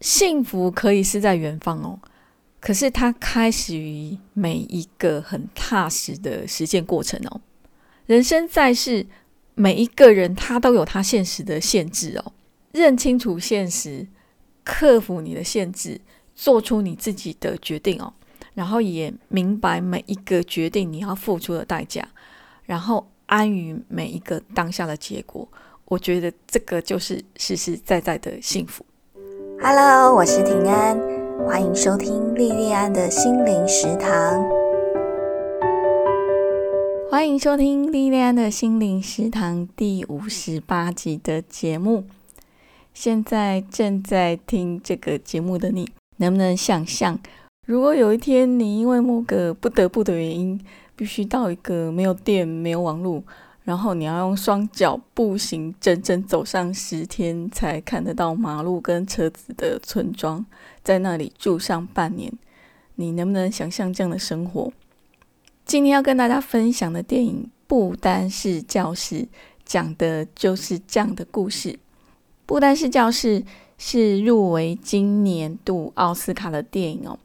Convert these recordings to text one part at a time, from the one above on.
幸福可以是在远方哦，可是它开始于每一个很踏实的实践过程哦。人生在世，每一个人他都有他现实的限制哦。认清楚现实，克服你的限制，做出你自己的决定哦。然后也明白每一个决定你要付出的代价，然后安于每一个当下的结果。我觉得这个就是实实在在的幸福。Hello，我是平安，欢迎收听莉莉安的心灵食堂。欢迎收听莉莉安的心灵食堂第五十八集的节目。现在正在听这个节目的你，能不能想象，如果有一天你因为某个不得不的原因，必须到一个没有电、没有网络？然后你要用双脚步行，整整走上十天才看得到马路跟车子的村庄，在那里住上半年，你能不能想象这样的生活？今天要跟大家分享的电影《不丹是教室》，讲的就是这样的故事。《不丹是教室》是入围今年度奥斯卡的电影哦。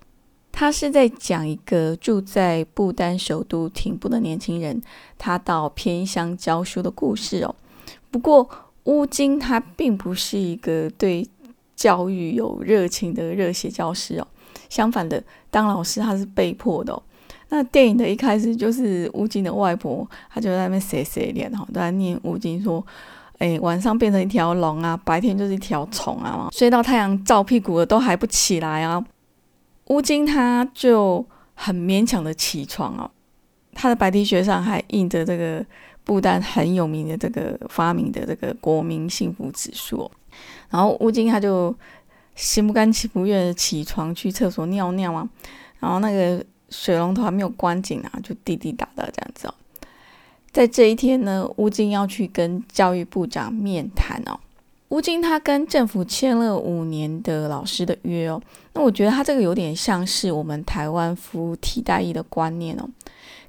他是在讲一个住在不丹首都廷布的年轻人，他到偏乡教书的故事哦。不过乌金他并不是一个对教育有热情的热血教师哦，相反的，当老师他是被迫的。那电影的一开始就是乌金的外婆，她就在那边写写脸哈，都在念乌金说：“哎，晚上变成一条龙啊，白天就是一条虫啊，睡到太阳照屁股了都还不起来啊。”乌金他就很勉强的起床哦，他的白 T 恤上还印着这个不丹很有名的这个发明的这个国民幸福指数，然后乌金他就心不甘情不愿的起床去厕所尿尿啊，然后那个水龙头还没有关紧啊，就滴滴答答这样子哦。在这一天呢，乌金要去跟教育部长面谈哦。吴京他跟政府签了五年的老师的约哦，那我觉得他这个有点像是我们台湾服务替代役的观念哦。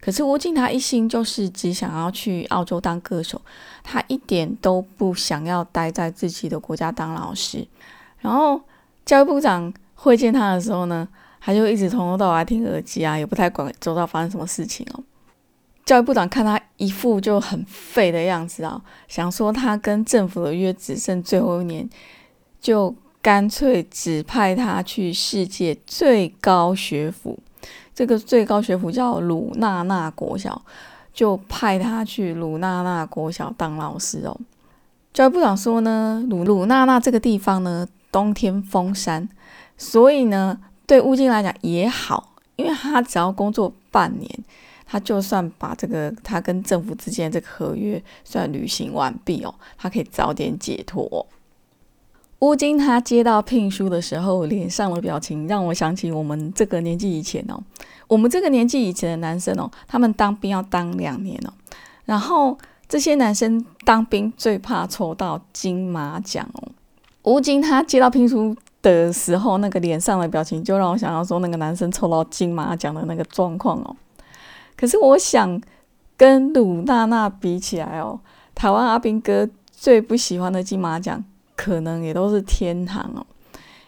可是吴京他一心就是只想要去澳洲当歌手，他一点都不想要待在自己的国家当老师。然后教育部长会见他的时候呢，他就一直从头到尾听耳机啊，也不太管周遭发生什么事情哦。教育部长看他一副就很废的样子啊，想说他跟政府的约只剩最后一年，就干脆指派他去世界最高学府，这个最高学府叫鲁纳纳国小，就派他去鲁纳纳国小当老师哦。教育部长说呢，鲁鲁纳纳这个地方呢，冬天封山，所以呢，对乌金来讲也好，因为他只要工作半年。他就算把这个他跟政府之间这个合约算履行完毕哦，他可以早点解脱。乌金他接到聘书的时候，脸上的表情让我想起我们这个年纪以前哦，我们这个年纪以前的男生哦，他们当兵要当两年哦，然后这些男生当兵最怕抽到金马奖哦。乌金他接到聘书的时候，那个脸上的表情就让我想到说，那个男生抽到金马奖的那个状况哦。可是我想跟鲁娜娜比起来哦，台湾阿兵哥最不喜欢的金马奖，可能也都是天堂哦。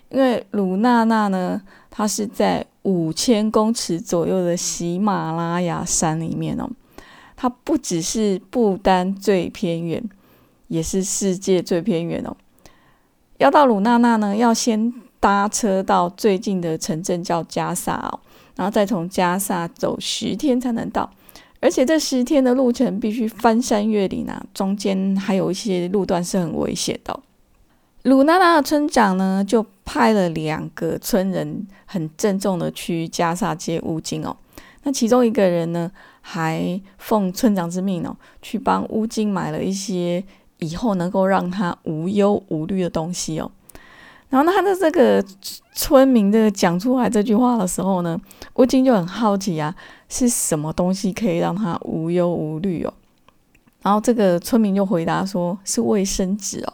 因为鲁娜娜呢，她是在五千公尺左右的喜马拉雅山里面哦，它不只是不丹最偏远，也是世界最偏远哦。要到鲁娜娜呢，要先搭车到最近的城镇叫加萨哦。然后再从加萨走十天才能到，而且这十天的路程必须翻山越岭啊，中间还有一些路段是很危险的。鲁娜娜的村长呢，就派了两个村人，很郑重的去加萨接乌金哦。那其中一个人呢，还奉村长之命哦，去帮乌金买了一些以后能够让他无忧无虑的东西哦。然后他的这个村民的讲出来这句话的时候呢，吴京就很好奇啊，是什么东西可以让他无忧无虑哦？然后这个村民就回答说，是卫生纸哦。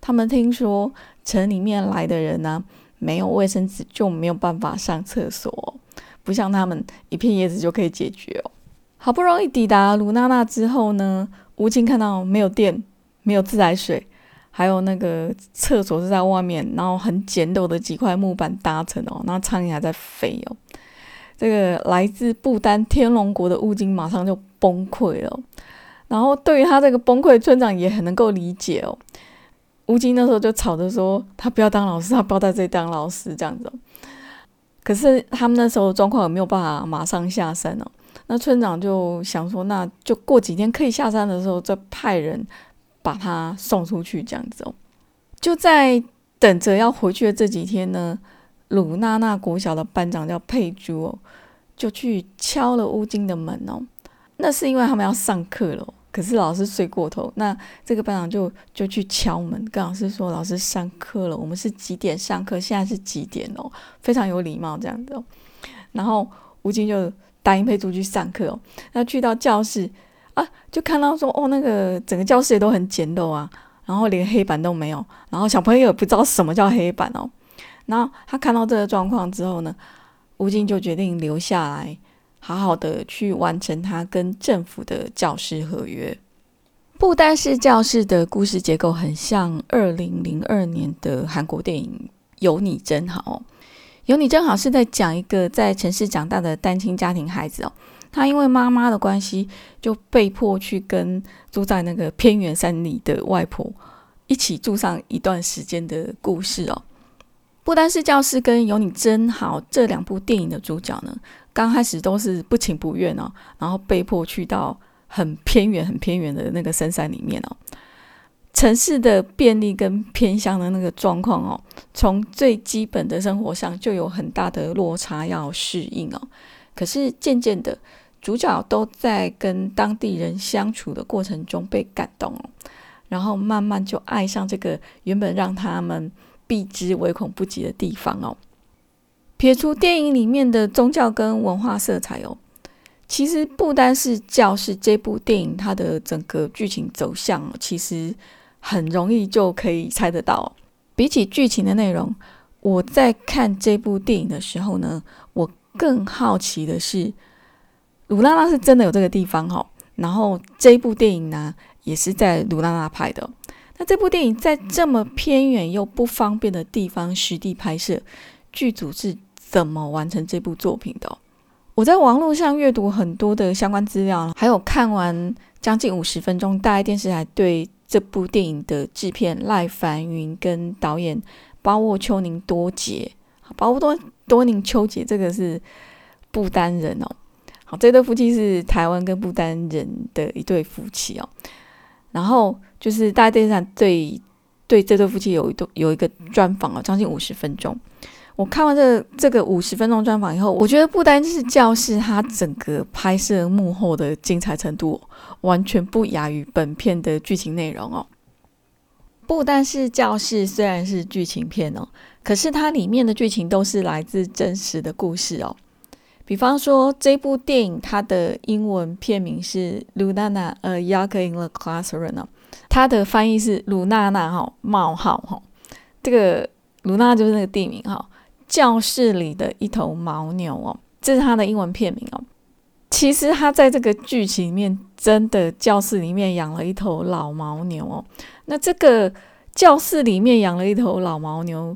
他们听说城里面来的人呢，没有卫生纸就没有办法上厕所，不像他们一片叶子就可以解决哦。好不容易抵达卢娜娜之后呢，吴京看到没有电，没有自来水。还有那个厕所是在外面，然后很简陋的几块木板搭成哦，那苍蝇还在飞哦。这个来自不丹天龙国的乌金马上就崩溃了，然后对于他这个崩溃，村长也很能够理解哦。乌金那时候就吵着说，他不要当老师，他不要在这里当老师这样子。可是他们那时候状况也没有办法马上下山哦。那村长就想说，那就过几天可以下山的时候，再派人把他送出去这样子哦。就在等着要回去的这几天呢，鲁娜娜国小的班长叫佩珠哦，就去敲了乌金的门哦。那是因为他们要上课了。可是老师睡过头，那这个班长就就去敲门，跟老师说：“老师上课了，我们是几点上课？现在是几点哦？”非常有礼貌这样子哦。然后吴京就答应佩珠去上课哦。那去到教室啊，就看到说：“哦，那个整个教室也都很简陋啊，然后连黑板都没有，然后小朋友也不知道什么叫黑板哦。”然后他看到这个状况之后呢，吴京就决定留下来。好好的去完成他跟政府的教师合约。不丹市教室的故事结构很像二零零二年的韩国电影《有你真好》。有你真好是在讲一个在城市长大的单亲家庭孩子哦，他因为妈妈的关系，就被迫去跟住在那个偏远山里的外婆一起住上一段时间的故事哦。不单是教室跟《有你真好》这两部电影的主角呢？刚开始都是不情不愿哦，然后被迫去到很偏远、很偏远的那个深山里面哦。城市的便利跟偏乡的那个状况哦，从最基本的生活上就有很大的落差要适应哦。可是渐渐的，主角都在跟当地人相处的过程中被感动哦，然后慢慢就爱上这个原本让他们避之唯恐不及的地方哦。撇除电影里面的宗教跟文化色彩哦，其实不单是教室这部电影，它的整个剧情走向其实很容易就可以猜得到。比起剧情的内容，我在看这部电影的时候呢，我更好奇的是，鲁拉拉是真的有这个地方哈，然后这部电影呢也是在鲁拉拉拍的。那这部电影在这么偏远又不方便的地方实地拍摄，剧组是。怎么完成这部作品的？我在网络上阅读很多的相关资料，还有看完将近五十分钟大爱电视台对这部电影的制片赖凡云跟导演包沃秋宁多杰，包沃多多宁秋杰这个是不丹人哦。这对夫妻是台湾跟不丹人的一对夫妻哦。然后就是大爱电视上对对这对夫妻有一有一个专访哦，将近五十分钟。我看完这这个五十分钟专访以后，我觉得不单是教室，它整个拍摄幕后的精彩程度完全不亚于本片的剧情内容哦。不单是教室，虽然是剧情片哦，可是它里面的剧情都是来自真实的故事哦。比方说这部电影，它的英文片名是《Lunana a Young in the Classroom》哦，它的翻译是鲁娜娜哈冒号哈，这个鲁娜就是那个地名哈。教室里的一头牦牛哦，这是它的英文片名哦。其实它在这个剧情里面，真的教室里面养了一头老牦牛哦。那这个教室里面养了一头老牦牛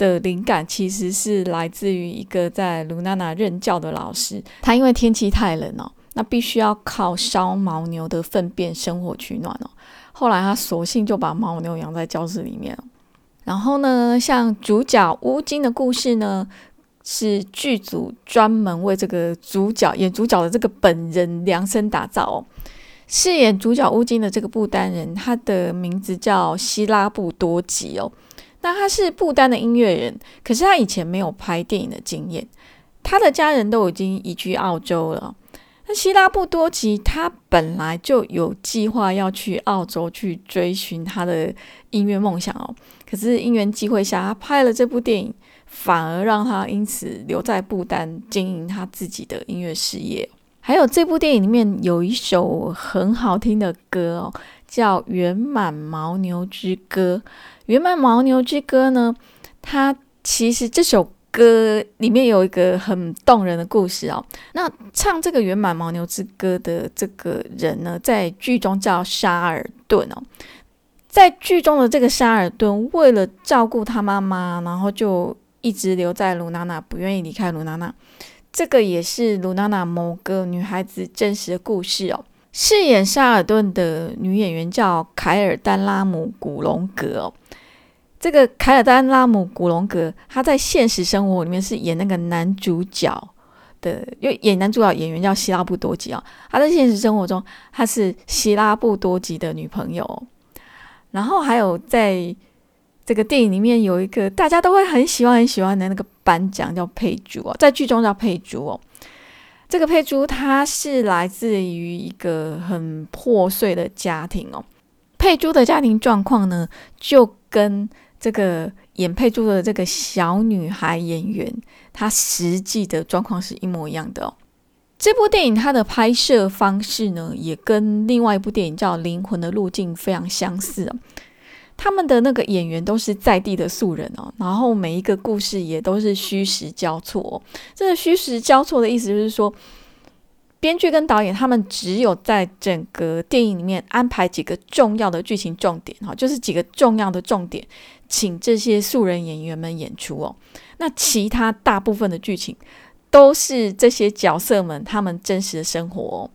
的灵感，其实是来自于一个在卢娜娜任教的老师。他因为天气太冷哦，那必须要靠烧牦牛的粪便生火取暖哦。后来他索性就把牦牛养在教室里面然后呢，像主角乌金的故事呢，是剧组专门为这个主角演主角的这个本人量身打造哦。饰演主角乌金的这个不丹人，他的名字叫希拉布多吉哦。那他是不丹的音乐人，可是他以前没有拍电影的经验，他的家人都已经移居澳洲了。那希拉布多吉他本来就有计划要去澳洲去追寻他的音乐梦想哦。可是因缘机会下，他拍了这部电影，反而让他因此留在不丹经营他自己的音乐事业。还有这部电影里面有一首很好听的歌哦，叫《圆满牦牛之歌》。《圆满牦牛之歌》呢，它其实这首歌里面有一个很动人的故事哦。那唱这个《圆满牦牛之歌》的这个人呢，在剧中叫沙尔顿哦。在剧中的这个沙尔顿，为了照顾他妈妈，然后就一直留在卢娜娜，不愿意离开卢娜娜。这个也是卢娜娜某个女孩子真实的故事哦。饰演沙尔顿的女演员叫凯尔丹拉姆古隆格哦。这个凯尔丹拉姆古隆格，他在现实生活里面是演那个男主角的，因为演男主角演员叫希拉布多吉哦。他在现实生活中，他是希拉布多吉的女朋友。然后还有在这个电影里面有一个大家都会很喜欢很喜欢的那个颁奖叫佩珠哦，在剧中叫佩珠哦。这个佩珠她是来自于一个很破碎的家庭哦。佩珠的家庭状况呢，就跟这个演佩珠的这个小女孩演员她实际的状况是一模一样的哦。这部电影它的拍摄方式呢，也跟另外一部电影叫《灵魂的路径》非常相似哦。他们的那个演员都是在地的素人哦，然后每一个故事也都是虚实交错。这个虚实交错的意思就是说，编剧跟导演他们只有在整个电影里面安排几个重要的剧情重点哈，就是几个重要的重点，请这些素人演员们演出哦。那其他大部分的剧情。都是这些角色们他们真实的生活，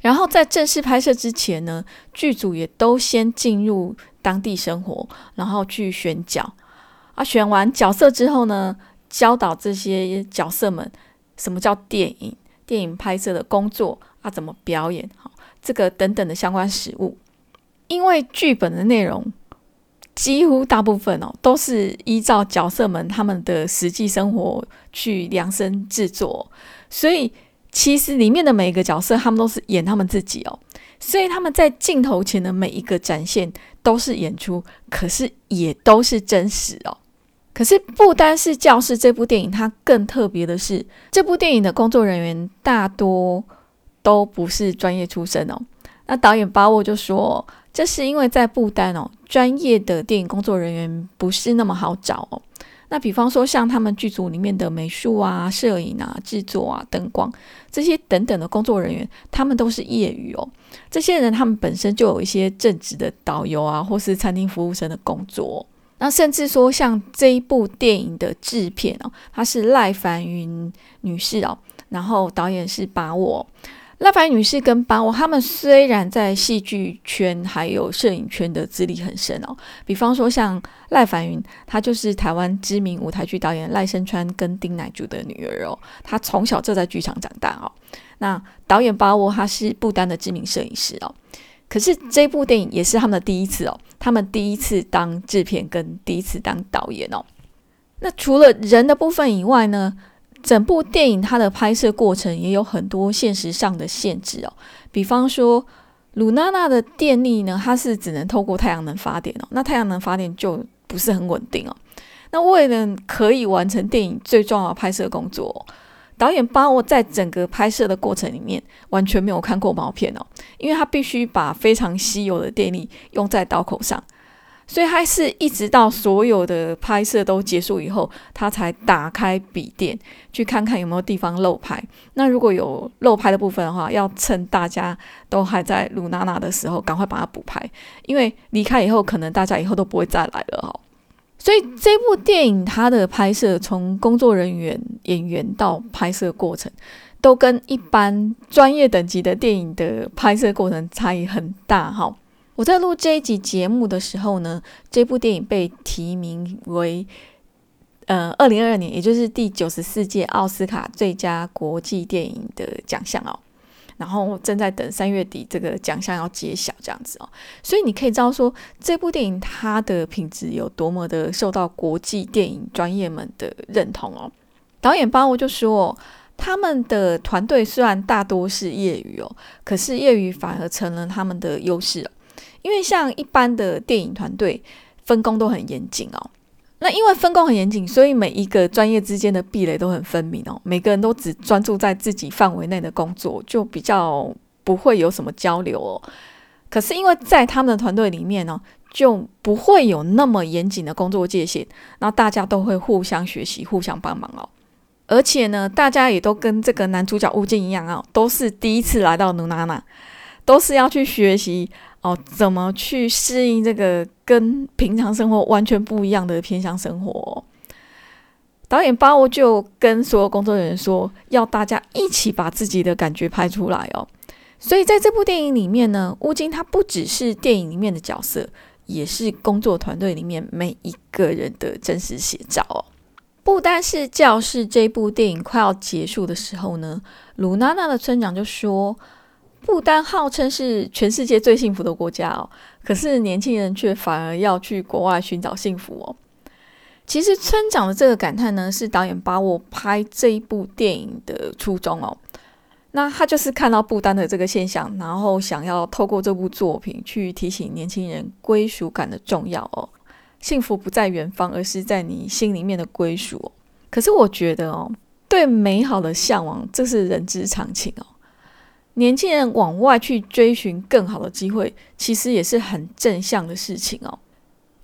然后在正式拍摄之前呢，剧组也都先进入当地生活，然后去选角啊，选完角色之后呢，教导这些角色们什么叫电影，电影拍摄的工作啊，怎么表演，好，这个等等的相关实物，因为剧本的内容。几乎大部分哦，都是依照角色们他们的实际生活去量身制作，所以其实里面的每一个角色，他们都是演他们自己哦，所以他们在镜头前的每一个展现都是演出，可是也都是真实哦。可是不单是教室这部电影，它更特别的是，这部电影的工作人员大多都不是专业出身哦。那导演巴沃就说。这是因为在不丹哦，专业的电影工作人员不是那么好找哦。那比方说像他们剧组里面的美术啊、摄影啊、制作啊、灯光这些等等的工作人员，他们都是业余哦。这些人他们本身就有一些正职的导游啊，或是餐厅服务生的工作。那甚至说像这一部电影的制片哦，他是赖凡云女士哦，然后导演是把我。赖凡女士跟巴沃，他们虽然在戏剧圈还有摄影圈的资历很深哦，比方说像赖凡云，她就是台湾知名舞台剧导演赖声川跟丁乃竺的女儿哦，她从小就在剧场长大哦。那导演巴沃他是不丹的知名摄影师哦，可是这部电影也是他们的第一次哦，他们第一次当制片跟第一次当导演哦。那除了人的部分以外呢？整部电影它的拍摄过程也有很多现实上的限制哦，比方说鲁娜娜的电力呢，它是只能透过太阳能发电哦，那太阳能发电就不是很稳定哦。那为了可以完成电影最重要的拍摄工作，导演巴沃在整个拍摄的过程里面完全没有看过毛片哦，因为他必须把非常稀有的电力用在刀口上。所以他是一直到所有的拍摄都结束以后，他才打开笔电去看看有没有地方漏拍。那如果有漏拍的部分的话，要趁大家都还在鲁娜娜的时候，赶快把它补拍，因为离开以后，可能大家以后都不会再来了哈。所以这部电影它的拍摄，从工作人员、演员到拍摄过程，都跟一般专业等级的电影的拍摄过程差异很大哈。我在录这一集节目的时候呢，这部电影被提名为呃二零二二年，也就是第九十四届奥斯卡最佳国际电影的奖项哦。然后正在等三月底这个奖项要揭晓这样子哦。所以你可以知道说，这部电影它的品质有多么的受到国际电影专业们的认同哦。导演巴沃就说，他们的团队虽然大多是业余哦，可是业余反而成了他们的优势哦。因为像一般的电影团队分工都很严谨哦，那因为分工很严谨，所以每一个专业之间的壁垒都很分明哦。每个人都只专注在自己范围内的工作，就比较不会有什么交流哦。可是因为在他们的团队里面呢，就不会有那么严谨的工作界限，那大家都会互相学习、互相帮忙哦。而且呢，大家也都跟这个男主角物镜一样啊，都是第一次来到努娜娜。都是要去学习哦，怎么去适应这个跟平常生活完全不一样的偏乡生活？导演巴沃就跟所有工作人员说，要大家一起把自己的感觉拍出来哦。所以在这部电影里面呢，乌金他不只是电影里面的角色，也是工作团队里面每一个人的真实写照哦。不单是教室这部电影快要结束的时候呢，鲁娜娜的村长就说。不丹号称是全世界最幸福的国家哦，可是年轻人却反而要去国外寻找幸福哦。其实村长的这个感叹呢，是导演把我拍这一部电影的初衷哦。那他就是看到不丹的这个现象，然后想要透过这部作品去提醒年轻人归属感的重要哦。幸福不在远方，而是在你心里面的归属。可是我觉得哦，对美好的向往，这是人之常情哦。年轻人往外去追寻更好的机会，其实也是很正向的事情哦。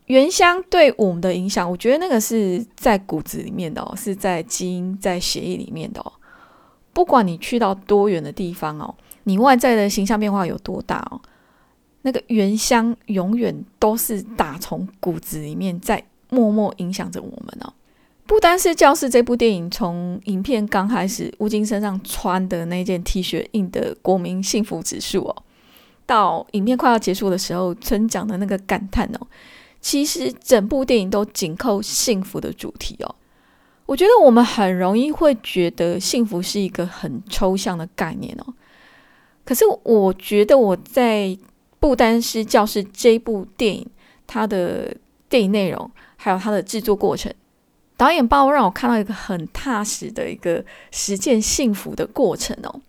原乡对我们的影响，我觉得那个是在骨子里面的哦，是在基因、在血液里面的哦。不管你去到多远的地方哦，你外在的形象变化有多大哦，那个原乡永远都是打从骨子里面在默默影响着我们哦。不单是教室这部电影，从影片刚开始，吴京身上穿的那件 T 恤印的国民幸福指数哦，到影片快要结束的时候，村长的那个感叹哦，其实整部电影都紧扣幸福的主题哦。我觉得我们很容易会觉得幸福是一个很抽象的概念哦，可是我觉得我在不单是教室这部电影，它的电影内容还有它的制作过程。导演包让我看到一个很踏实的一个实践幸福的过程哦。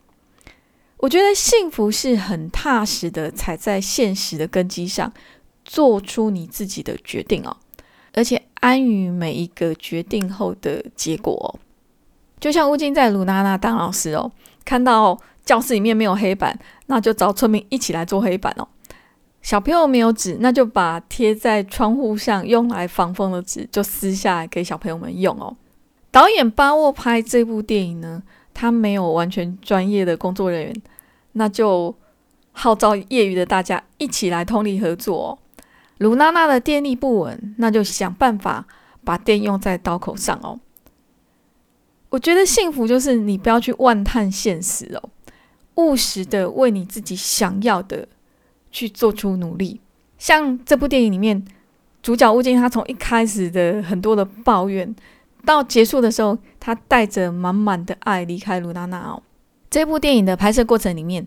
我觉得幸福是很踏实的，踩在现实的根基上，做出你自己的决定哦，而且安于每一个决定后的结果哦。就像乌金在鲁娜娜当老师哦，看到教室里面没有黑板，那就找村民一起来做黑板哦。小朋友没有纸，那就把贴在窗户上用来防风的纸就撕下来给小朋友们用哦。导演巴沃拍这部电影呢，他没有完全专业的工作人员，那就号召业余的大家一起来通力合作。哦卢娜娜的电力不稳，那就想办法把电用在刀口上哦。我觉得幸福就是你不要去万叹现实哦，务实的为你自己想要的。去做出努力，像这部电影里面，主角吴京他从一开始的很多的抱怨，到结束的时候，他带着满满的爱离开卢娜娜哦。这部电影的拍摄过程里面，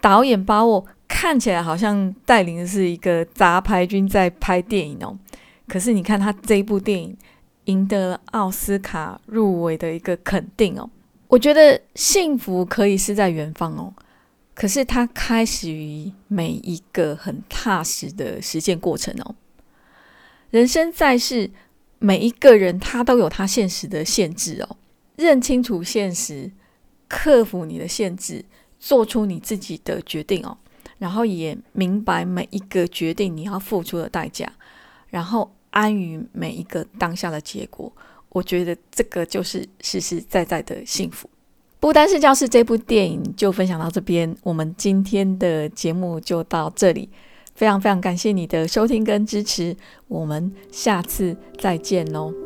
导演巴沃看起来好像带领的是一个杂牌军在拍电影哦，可是你看他这一部电影赢得了奥斯卡入围的一个肯定哦，我觉得幸福可以是在远方哦。可是它开始于每一个很踏实的实践过程哦。人生在世，每一个人他都有他现实的限制哦。认清楚现实，克服你的限制，做出你自己的决定哦。然后也明白每一个决定你要付出的代价，然后安于每一个当下的结果。我觉得这个就是实实在在的幸福。不单是教室这部电影就分享到这边，我们今天的节目就到这里，非常非常感谢你的收听跟支持，我们下次再见喽。